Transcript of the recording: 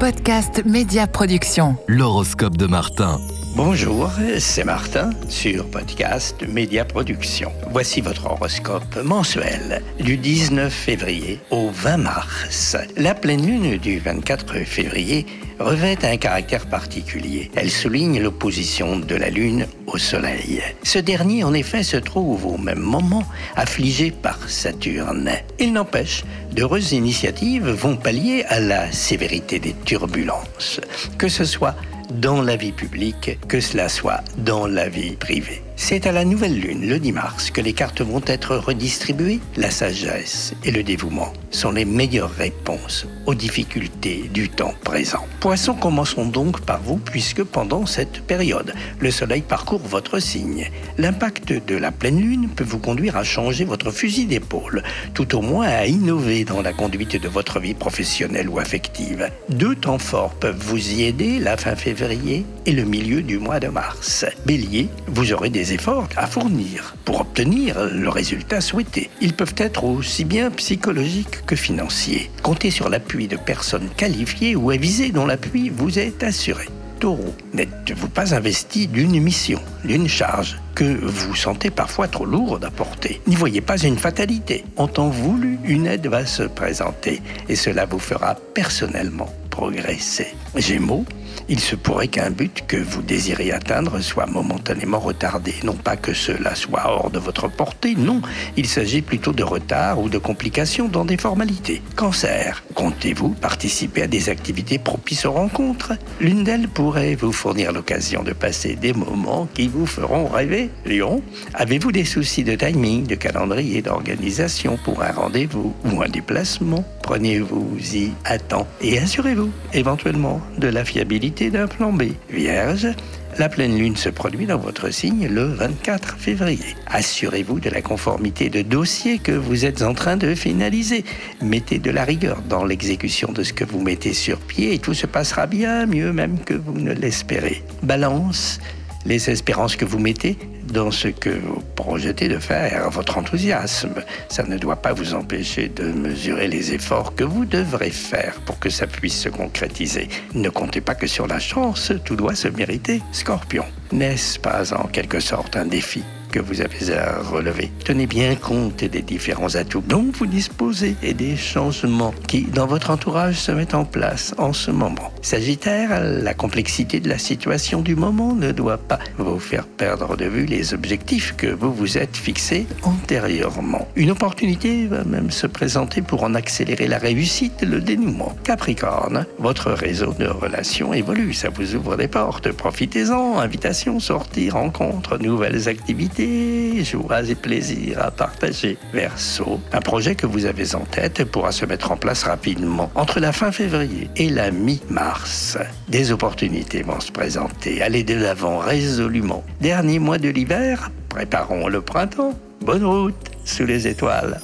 podcast Média Production. L'horoscope de Martin. Bonjour, c'est Martin sur podcast Média Production. Voici votre horoscope mensuel du 19 février au 20 mars. La pleine lune du 24 février revêt un caractère particulier. Elle souligne l'opposition de la lune au soleil. Ce dernier, en effet, se trouve au même moment affligé par Saturne. Il n'empêche, d'heureuses initiatives vont pallier à la sévérité des turbulences, que ce soit dans la vie publique, que cela soit dans la vie privée. C'est à la nouvelle lune, le 10 mars, que les cartes vont être redistribuées. La sagesse et le dévouement sont les meilleures réponses aux difficultés du temps présent. Poisson, commençons donc par vous, puisque pendant cette période, le Soleil parcourt votre signe. L'impact de la pleine lune peut vous conduire à changer votre fusil d'épaule, tout au moins à innover dans la conduite de votre vie professionnelle ou affective. Deux temps forts peuvent vous y aider, la fin février et le milieu du mois de mars. Bélier, vous aurez des efforts à fournir pour obtenir le résultat souhaité. Ils peuvent être aussi bien psychologiques que financiers. Comptez sur l'appui de personnes qualifiées ou avisées dont l'appui vous est assuré. Taureau, n'êtes-vous pas investi d'une mission, d'une charge que vous sentez parfois trop lourde à porter? N'y voyez pas une fatalité. En temps voulu, une aide va se présenter et cela vous fera personnellement progresser? Gémeaux, il se pourrait qu'un but que vous désirez atteindre soit momentanément retardé. Non pas que cela soit hors de votre portée, non, il s'agit plutôt de retard ou de complications dans des formalités. Cancer, comptez-vous participer à des activités propices aux rencontres? L'une d'elles pourrait vous fournir l'occasion de passer des moments qui vous feront rêver. Lion, avez-vous des soucis de timing, de calendrier, d'organisation pour un rendez-vous ou un déplacement? Prenez-vous-y à temps et assurez-vous éventuellement de la fiabilité d'un plan B. Vierge, la pleine lune se produit dans votre signe le 24 février. Assurez-vous de la conformité de dossier que vous êtes en train de finaliser. Mettez de la rigueur dans l'exécution de ce que vous mettez sur pied et tout se passera bien mieux même que vous ne l'espérez. Balance, les espérances que vous mettez dans ce que vous projetez de faire, votre enthousiasme. Ça ne doit pas vous empêcher de mesurer les efforts que vous devrez faire pour que ça puisse se concrétiser. Ne comptez pas que sur la chance, tout doit se mériter. Scorpion, n'est-ce pas en quelque sorte un défi? Que vous avez à relever. Tenez bien compte des différents atouts dont vous disposez et des changements qui, dans votre entourage, se mettent en place en ce moment. Sagittaire, la complexité de la situation du moment ne doit pas vous faire perdre de vue les objectifs que vous vous êtes fixés antérieurement. Une opportunité va même se présenter pour en accélérer la réussite, le dénouement. Capricorne, votre réseau de relations évolue, ça vous ouvre des portes, profitez-en, invitations, sorties, rencontres, nouvelles activités joie et plaisir à partager. Verso, un projet que vous avez en tête pourra se mettre en place rapidement entre la fin février et la mi-mars. Des opportunités vont se présenter. Allez de l'avant résolument. Dernier mois de l'hiver, préparons le printemps. Bonne route sous les étoiles.